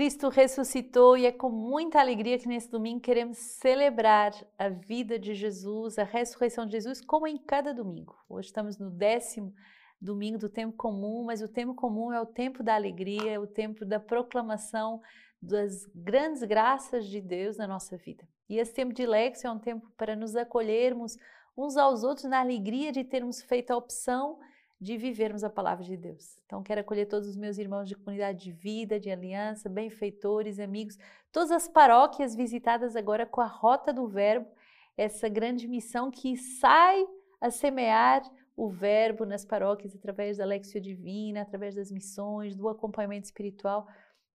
Cristo ressuscitou e é com muita alegria que nesse domingo queremos celebrar a vida de Jesus, a ressurreição de Jesus, como em cada domingo. Hoje estamos no décimo domingo do tempo comum, mas o tempo comum é o tempo da alegria, é o tempo da proclamação das grandes graças de Deus na nossa vida. E esse tempo de Lexo é um tempo para nos acolhermos uns aos outros na alegria de termos feito a opção de vivermos a palavra de Deus. Então, quero acolher todos os meus irmãos de comunidade de vida, de aliança, benfeitores, amigos, todas as paróquias visitadas agora com a Rota do Verbo, essa grande missão que sai a semear o Verbo nas paróquias através da Lexio Divina, através das missões, do acompanhamento espiritual.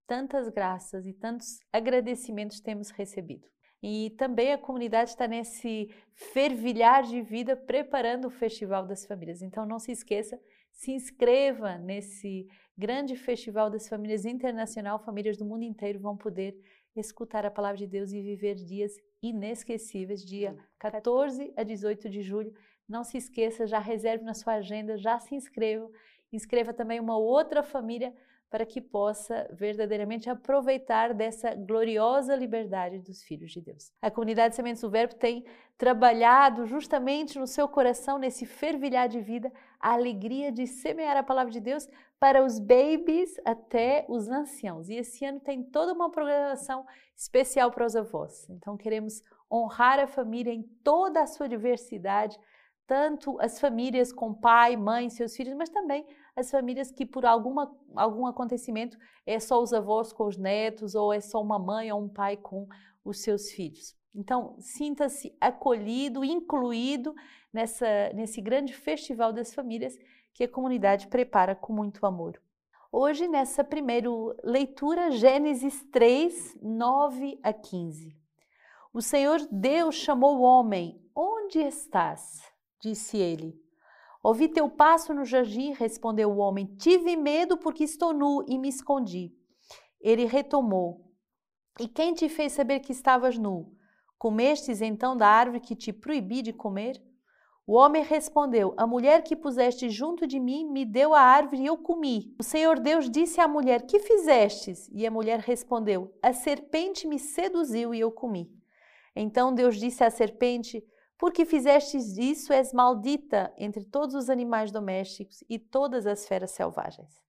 Tantas graças e tantos agradecimentos temos recebido. E também a comunidade está nesse fervilhar de vida preparando o Festival das Famílias. Então não se esqueça, se inscreva nesse grande Festival das Famílias Internacional. Famílias do mundo inteiro vão poder escutar a palavra de Deus e viver dias inesquecíveis, dia 14 a 18 de julho. Não se esqueça, já reserve na sua agenda, já se inscreva. Inscreva também uma outra família para que possa verdadeiramente aproveitar dessa gloriosa liberdade dos filhos de Deus. A comunidade Sementes do Verbo tem trabalhado justamente no seu coração, nesse fervilhar de vida, a alegria de semear a palavra de Deus para os babies até os anciãos. E esse ano tem toda uma programação especial para os avós. Então queremos honrar a família em toda a sua diversidade, tanto as famílias com pai, mãe, seus filhos, mas também as famílias que por alguma, algum acontecimento é só os avós com os netos ou é só uma mãe ou um pai com os seus filhos. Então, sinta-se acolhido, incluído nessa, nesse grande festival das famílias que a comunidade prepara com muito amor. Hoje, nessa primeira leitura, Gênesis 3, 9 a 15. O Senhor Deus chamou o homem: Onde estás? Disse ele. Ouvi teu passo no jardim, respondeu o homem. Tive medo porque estou nu e me escondi. Ele retomou. E quem te fez saber que estavas nu? Comestes então da árvore que te proibi de comer? O homem respondeu: A mulher que puseste junto de mim me deu a árvore e eu comi. O Senhor Deus disse à mulher: Que fizestes? E a mulher respondeu: A serpente me seduziu e eu comi. Então Deus disse à serpente: porque fizestes isso, és maldita entre todos os animais domésticos e todas as feras selvagens.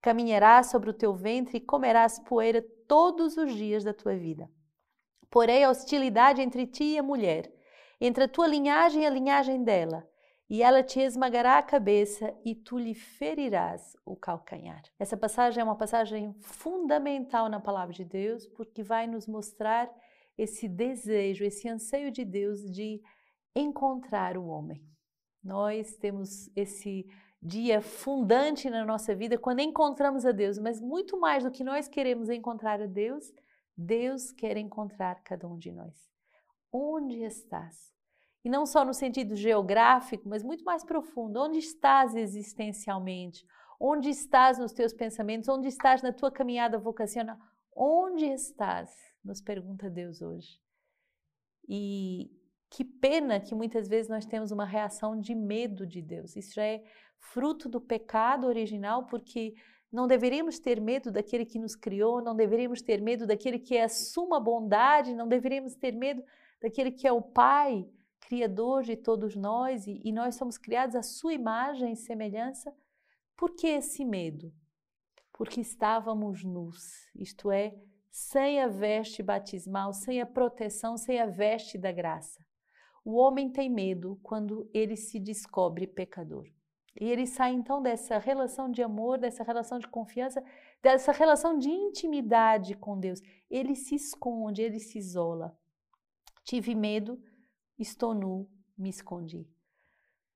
Caminharás sobre o teu ventre e comerás poeira todos os dias da tua vida. Porém, a hostilidade entre ti e a mulher, entre a tua linhagem e a linhagem dela, e ela te esmagará a cabeça e tu lhe ferirás o calcanhar. Essa passagem é uma passagem fundamental na palavra de Deus, porque vai nos mostrar esse desejo, esse anseio de Deus de encontrar o homem. Nós temos esse dia fundante na nossa vida quando encontramos a Deus, mas muito mais do que nós queremos encontrar a Deus, Deus quer encontrar cada um de nós. Onde estás? E não só no sentido geográfico, mas muito mais profundo. Onde estás existencialmente? Onde estás nos teus pensamentos? Onde estás na tua caminhada vocacional? Onde estás? Nos pergunta Deus hoje. E que pena que muitas vezes nós temos uma reação de medo de Deus. Isso já é fruto do pecado original, porque não deveríamos ter medo daquele que nos criou, não deveríamos ter medo daquele que é a suma bondade, não deveríamos ter medo daquele que é o Pai, Criador de todos nós, e, e nós somos criados à sua imagem e semelhança. Por que esse medo? Porque estávamos nus, isto é, sem a veste batismal, sem a proteção, sem a veste da graça. O homem tem medo quando ele se descobre pecador. E ele sai então dessa relação de amor, dessa relação de confiança, dessa relação de intimidade com Deus. Ele se esconde, ele se isola. Tive medo, estou nu, me escondi.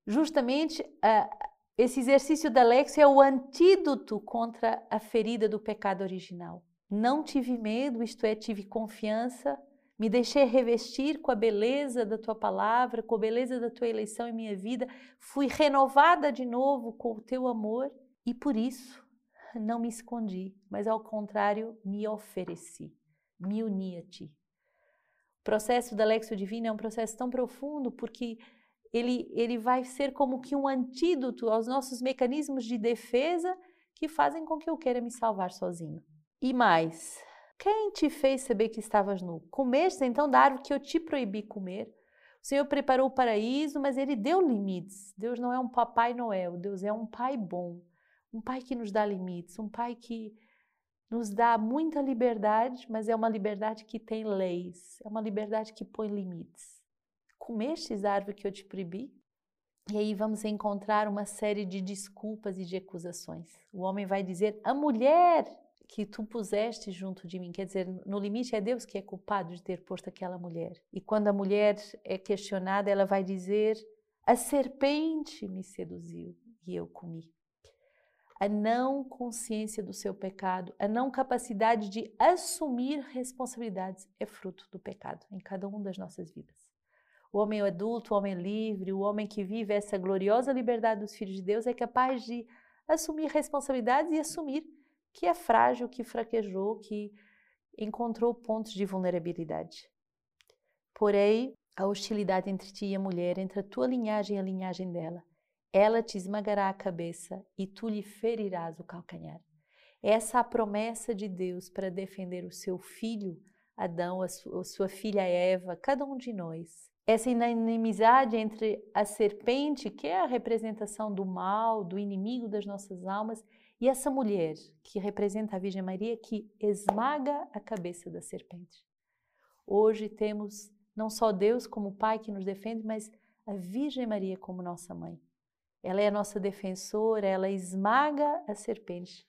Justamente uh, esse exercício da Lexia é o antídoto contra a ferida do pecado original. Não tive medo, isto é, tive confiança, me deixei revestir com a beleza da tua palavra, com a beleza da tua eleição em minha vida. Fui renovada de novo com o teu amor e por isso não me escondi, mas ao contrário, me ofereci, me uni a ti. O processo da Lexio Divina é um processo tão profundo porque ele, ele vai ser como que um antídoto aos nossos mecanismos de defesa que fazem com que eu queira me salvar sozinho. E mais, Quem te fez saber que estavas nu? Comeste então da árvore que eu te proibi comer? O Senhor preparou o paraíso, mas ele deu limites. Deus não é um papai Noel, Deus é um pai bom, um pai que nos dá limites, um pai que nos dá muita liberdade, mas é uma liberdade que tem leis, é uma liberdade que põe limites. Comestes a árvore que eu te proibi? E aí vamos encontrar uma série de desculpas e de acusações. O homem vai dizer: a mulher que tu puseste junto de mim. Quer dizer, no limite é Deus que é culpado de ter posto aquela mulher. E quando a mulher é questionada, ela vai dizer: a serpente me seduziu e eu comi. A não consciência do seu pecado, a não capacidade de assumir responsabilidades é fruto do pecado em cada uma das nossas vidas. O homem adulto, o homem livre, o homem que vive essa gloriosa liberdade dos filhos de Deus é capaz de assumir responsabilidades e assumir que é frágil, que fraquejou, que encontrou pontos de vulnerabilidade. Porém, a hostilidade entre ti e a mulher, entre a tua linhagem e a linhagem dela, ela te esmagará a cabeça e tu lhe ferirás o calcanhar. Essa é a promessa de Deus para defender o seu filho Adão, a sua filha Eva, cada um de nós. Essa inimizade entre a serpente, que é a representação do mal, do inimigo das nossas almas, e essa mulher, que representa a Virgem Maria, que esmaga a cabeça da serpente. Hoje temos não só Deus como Pai que nos defende, mas a Virgem Maria como nossa mãe. Ela é a nossa defensora, ela esmaga a serpente,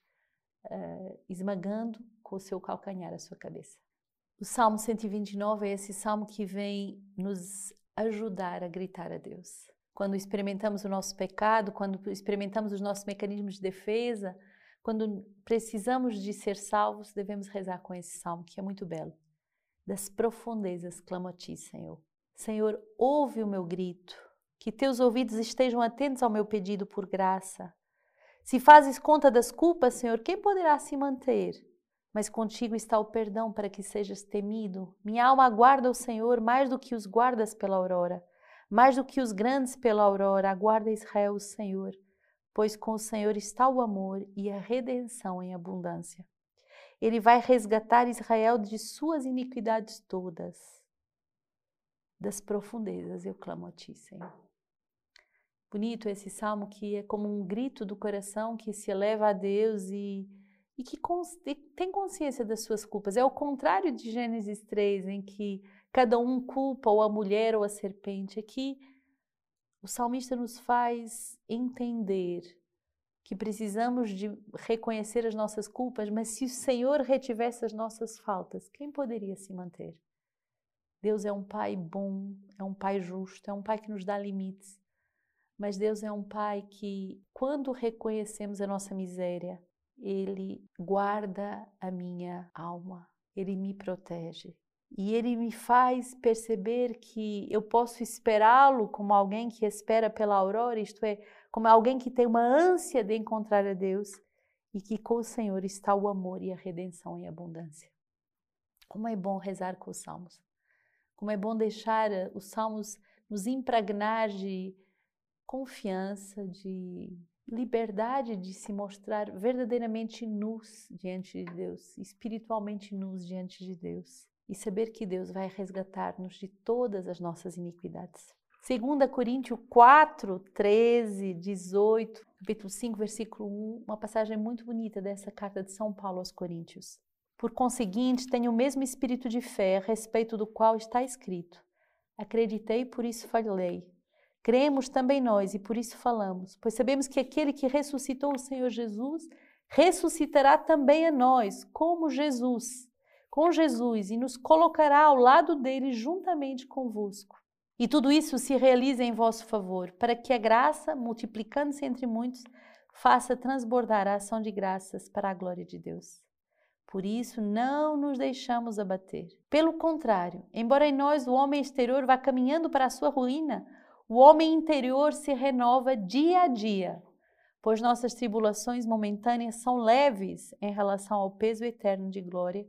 uh, esmagando com o seu calcanhar a sua cabeça. O Salmo 129 é esse salmo que vem nos ajudar a gritar a Deus quando experimentamos o nosso pecado, quando experimentamos os nossos mecanismos de defesa, quando precisamos de ser salvos, devemos rezar com esse salmo, que é muito belo. Das profundezas clamo a ti, Senhor. Senhor, ouve o meu grito, que teus ouvidos estejam atentos ao meu pedido por graça. Se fazes conta das culpas, Senhor, quem poderá se manter? Mas contigo está o perdão para que sejas temido. Minha alma aguarda o Senhor mais do que os guardas pela aurora. Mais do que os grandes pela aurora, aguarda Israel o Senhor, pois com o Senhor está o amor e a redenção em abundância. Ele vai resgatar Israel de suas iniquidades todas. Das profundezas eu clamo a ti, Senhor. Bonito esse salmo que é como um grito do coração que se eleva a Deus e, e que cons, tem consciência das suas culpas. É o contrário de Gênesis 3, em que cada um culpa ou a mulher ou a serpente. Aqui o salmista nos faz entender que precisamos de reconhecer as nossas culpas, mas se o Senhor retivesse as nossas faltas, quem poderia se manter? Deus é um pai bom, é um pai justo, é um pai que nos dá limites. Mas Deus é um pai que, quando reconhecemos a nossa miséria, ele guarda a minha alma, ele me protege, e ele me faz perceber que eu posso esperá-lo como alguém que espera pela aurora, isto é, como alguém que tem uma ânsia de encontrar a Deus e que com o Senhor está o amor e a redenção em abundância. Como é bom rezar com os salmos. Como é bom deixar eh, os salmos nos impregnar de confiança, de liberdade de se mostrar verdadeiramente nus diante de Deus, espiritualmente nus diante de Deus e saber que Deus vai resgatar-nos de todas as nossas iniquidades. 2 Coríntios 4, 13, 18, capítulo 5, versículo 1, uma passagem muito bonita dessa carta de São Paulo aos Coríntios. Por conseguinte, tenho o mesmo espírito de fé, a respeito do qual está escrito: Acreditei, por isso falei. Cremos também nós e por isso falamos, pois sabemos que aquele que ressuscitou o Senhor Jesus ressuscitará também a nós, como Jesus com Jesus e nos colocará ao lado dele juntamente convosco. E tudo isso se realiza em vosso favor, para que a graça, multiplicando-se entre muitos, faça transbordar a ação de graças para a glória de Deus. Por isso, não nos deixamos abater. Pelo contrário, embora em nós o homem exterior vá caminhando para a sua ruína, o homem interior se renova dia a dia, pois nossas tribulações momentâneas são leves em relação ao peso eterno de glória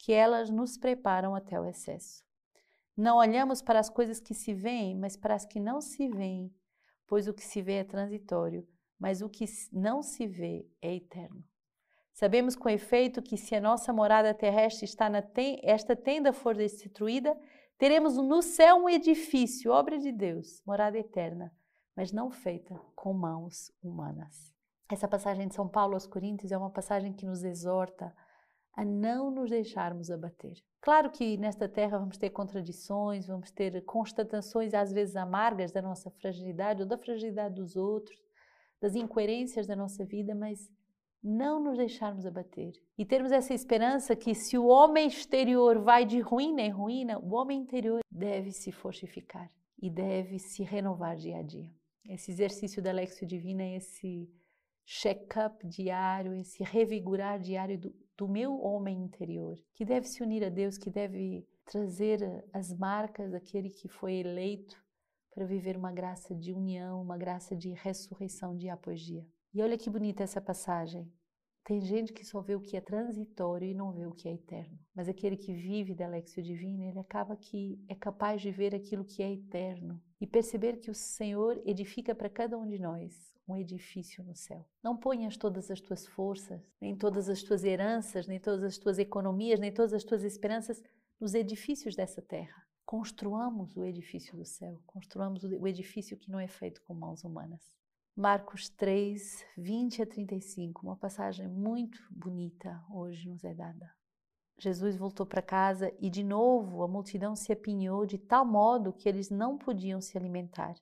que elas nos preparam até o excesso. Não olhamos para as coisas que se veem, mas para as que não se veem, pois o que se vê é transitório, mas o que não se vê é eterno. Sabemos com efeito que se a nossa morada terrestre está na ten esta tenda for destruída, teremos no céu um edifício, obra de Deus, morada eterna, mas não feita com mãos humanas. Essa passagem de São Paulo aos Coríntios é uma passagem que nos exorta a não nos deixarmos abater. Claro que nesta terra vamos ter contradições, vamos ter constatações às vezes amargas da nossa fragilidade ou da fragilidade dos outros, das incoerências da nossa vida, mas não nos deixarmos abater e termos essa esperança que se o homem exterior vai de ruína em ruína, o homem interior deve se fortificar e deve se renovar dia a dia. Esse exercício da Lexio Divina esse check-up diário, esse revigorar diário do, do meu homem interior, que deve se unir a Deus, que deve trazer as marcas daquele que foi eleito para viver uma graça de união, uma graça de ressurreição após dia. E olha que bonita essa passagem. Tem gente que só vê o que é transitório e não vê o que é eterno. Mas aquele que vive da Lexio Divina, ele acaba que é capaz de ver aquilo que é eterno e perceber que o Senhor edifica para cada um de nós um edifício no céu. Não ponhas todas as tuas forças, nem todas as tuas heranças, nem todas as tuas economias, nem todas as tuas esperanças nos edifícios dessa terra. Construamos o edifício do céu, construamos o edifício que não é feito com mãos humanas. Marcos 3, 20 a 35, uma passagem muito bonita hoje nos é dada. Jesus voltou para casa e de novo a multidão se apinhou de tal modo que eles não podiam se alimentar.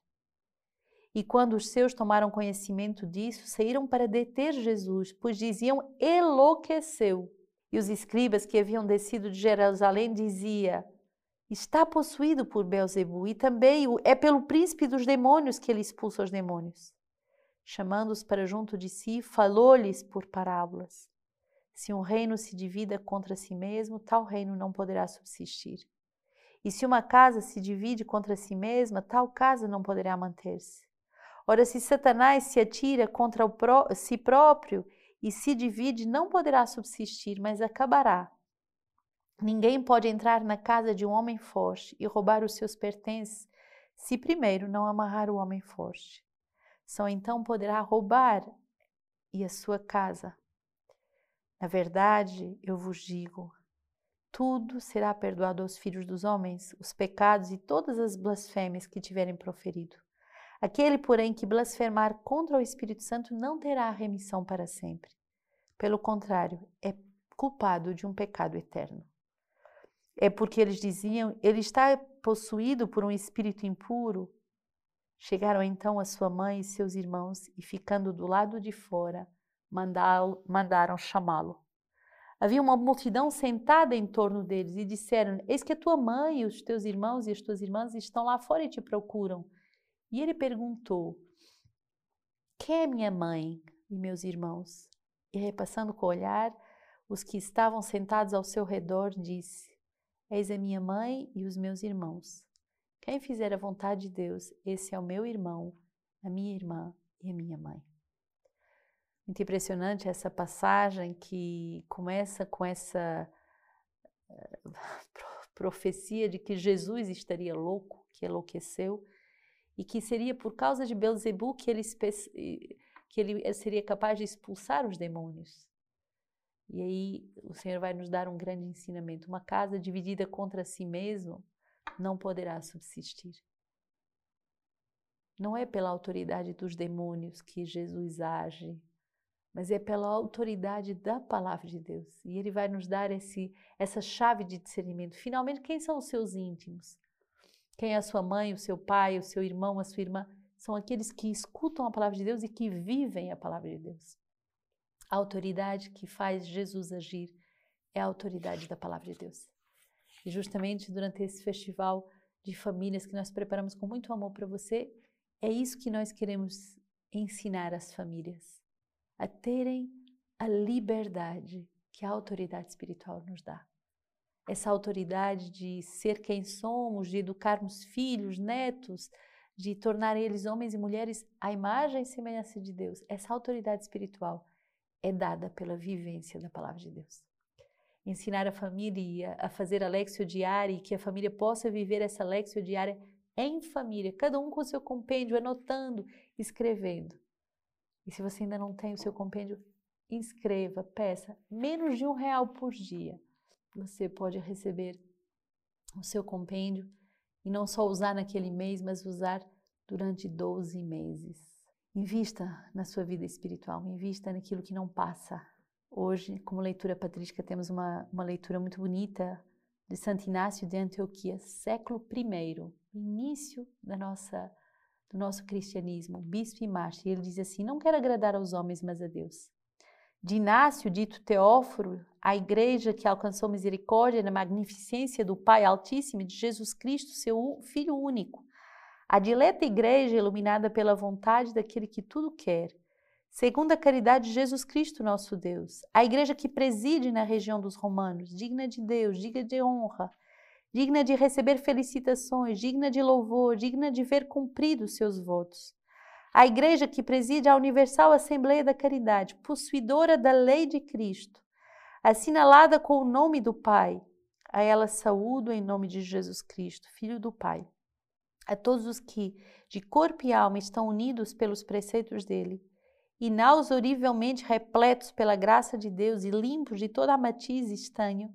E quando os seus tomaram conhecimento disso, saíram para deter Jesus, pois diziam: enlouqueceu. E os escribas que haviam descido de Jerusalém diziam: está possuído por Beelzebub e também é pelo príncipe dos demônios que ele expulsa os demônios chamando-os para junto de si, falou-lhes por parábolas. Se um reino se divida contra si mesmo, tal reino não poderá subsistir. E se uma casa se divide contra si mesma, tal casa não poderá manter-se. Ora, se Satanás se atira contra pró si próprio e se divide, não poderá subsistir, mas acabará. Ninguém pode entrar na casa de um homem forte e roubar os seus pertences, se primeiro não amarrar o homem forte. Só então poderá roubar e a sua casa. Na verdade, eu vos digo, tudo será perdoado aos filhos dos homens, os pecados e todas as blasfêmias que tiverem proferido. Aquele, porém, que blasfemar contra o Espírito Santo não terá remissão para sempre. Pelo contrário, é culpado de um pecado eterno. É porque eles diziam: ele está possuído por um espírito impuro Chegaram então a sua mãe e seus irmãos e, ficando do lado de fora, mandaram chamá-lo. Havia uma multidão sentada em torno deles e disseram: Eis que a tua mãe, os teus irmãos e as tuas irmãs estão lá fora e te procuram. E ele perguntou: Quem é minha mãe e meus irmãos? E repassando com o olhar, os que estavam sentados ao seu redor, disse: Eis a minha mãe e os meus irmãos. Quem fizer a vontade de Deus, esse é o meu irmão, a minha irmã e a minha mãe. Muito impressionante essa passagem que começa com essa uh, profecia de que Jesus estaria louco, que enlouqueceu, e que seria por causa de Belzebu que ele, que ele seria capaz de expulsar os demônios. E aí o Senhor vai nos dar um grande ensinamento. Uma casa dividida contra si mesmo não poderá subsistir. Não é pela autoridade dos demônios que Jesus age, mas é pela autoridade da palavra de Deus. E ele vai nos dar esse, essa chave de discernimento. Finalmente, quem são os seus íntimos? Quem é a sua mãe, o seu pai, o seu irmão, a sua irmã? São aqueles que escutam a palavra de Deus e que vivem a palavra de Deus. A autoridade que faz Jesus agir é a autoridade da palavra de Deus. E justamente durante esse festival de famílias que nós preparamos com muito amor para você, é isso que nós queremos ensinar às famílias, a terem a liberdade que a autoridade espiritual nos dá essa autoridade de ser quem somos, de educarmos filhos, netos, de tornar eles homens e mulheres à imagem e semelhança de Deus. Essa autoridade espiritual é dada pela vivência da palavra de Deus. Ensinar a família a fazer a lexio diária e que a família possa viver essa lexio diária em família, cada um com o seu compêndio, anotando, escrevendo. E se você ainda não tem o seu compêndio, inscreva, peça menos de um real por dia. Você pode receber o seu compêndio e não só usar naquele mês, mas usar durante 12 meses. Invista na sua vida espiritual, invista naquilo que não passa. Hoje, como leitura patrística, temos uma, uma leitura muito bonita de Santo Inácio de Antioquia, século I, início da nossa, do nosso cristianismo, bispo e mártir. Ele diz assim: Não quero agradar aos homens, mas a Deus. De Inácio, dito Teóforo, a igreja que alcançou misericórdia na magnificência do Pai Altíssimo de Jesus Cristo, seu Filho único. A dileta igreja iluminada pela vontade daquele que tudo quer, segundo a caridade de Jesus Cristo, nosso Deus. A igreja que preside na região dos romanos, digna de Deus, digna de honra, digna de receber felicitações, digna de louvor, digna de ver cumpridos seus votos. A igreja que preside a Universal Assembleia da Caridade, possuidora da lei de Cristo, assinalada com o nome do Pai. A ela saúdo em nome de Jesus Cristo, Filho do Pai. A todos os que, de corpo e alma, estão unidos pelos preceitos dele, inausorivelmente repletos pela graça de Deus e limpos de toda matiz estranho,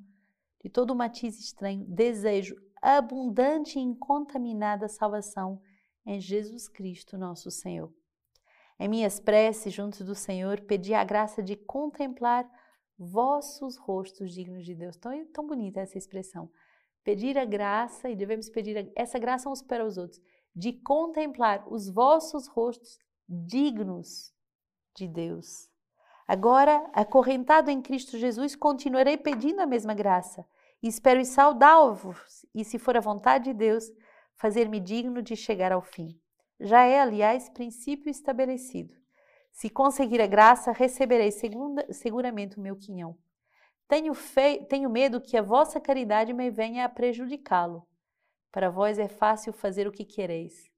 de todo matiz estranho, desejo abundante e incontaminada salvação em Jesus Cristo, nosso Senhor. Em minhas preces junto do Senhor, pedi a graça de contemplar vossos rostos dignos de Deus. Tão, tão bonita essa expressão. Pedir a graça, e devemos pedir a, essa graça uns para os outros, de contemplar os vossos rostos dignos de Deus. Agora, acorrentado em Cristo Jesus, continuarei pedindo a mesma graça e espero e saudá-vos, e se for a vontade de Deus, fazer-me digno de chegar ao fim. Já é, aliás, princípio estabelecido. Se conseguir a graça, receberei segunda, seguramente o meu quinhão. Tenho, tenho medo que a vossa caridade me venha a prejudicá-lo. Para vós é fácil fazer o que quereis.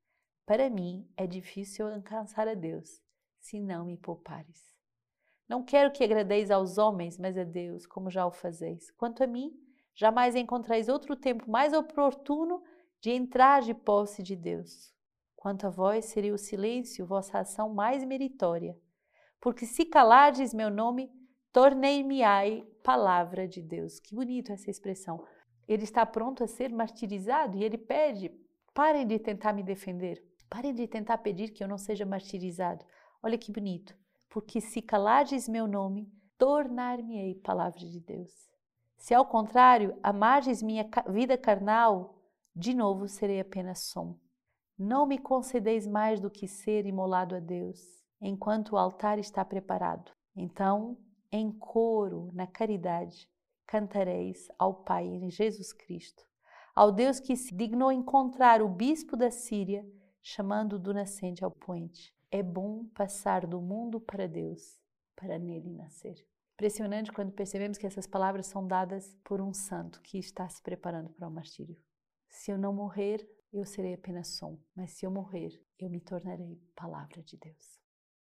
Para mim é difícil alcançar a Deus, se não me poupares. Não quero que agradeis aos homens, mas a Deus, como já o fazeis. Quanto a mim, jamais encontrais outro tempo mais oportuno de entrar de posse de Deus. Quanto a vós, seria o silêncio vossa ação mais meritória. Porque se calardes meu nome, tornei-me-ai palavra de Deus. Que bonito essa expressão. Ele está pronto a ser martirizado e ele pede: parem de tentar me defender, parem de tentar pedir que eu não seja martirizado. Olha que bonito. Porque se calardes meu nome, tornar-me-ei palavra de Deus. Se ao contrário, amardes minha vida carnal, de novo serei apenas som. Não me concedeis mais do que ser imolado a Deus, enquanto o altar está preparado. Então, em coro, na caridade, cantareis ao Pai em Jesus Cristo, ao Deus que se dignou encontrar o bispo da Síria, chamando do nascente ao poente. É bom passar do mundo para Deus, para nele nascer. Impressionante quando percebemos que essas palavras são dadas por um santo que está se preparando para o martírio. Se eu não morrer, eu serei apenas som, mas se eu morrer, eu me tornarei palavra de Deus.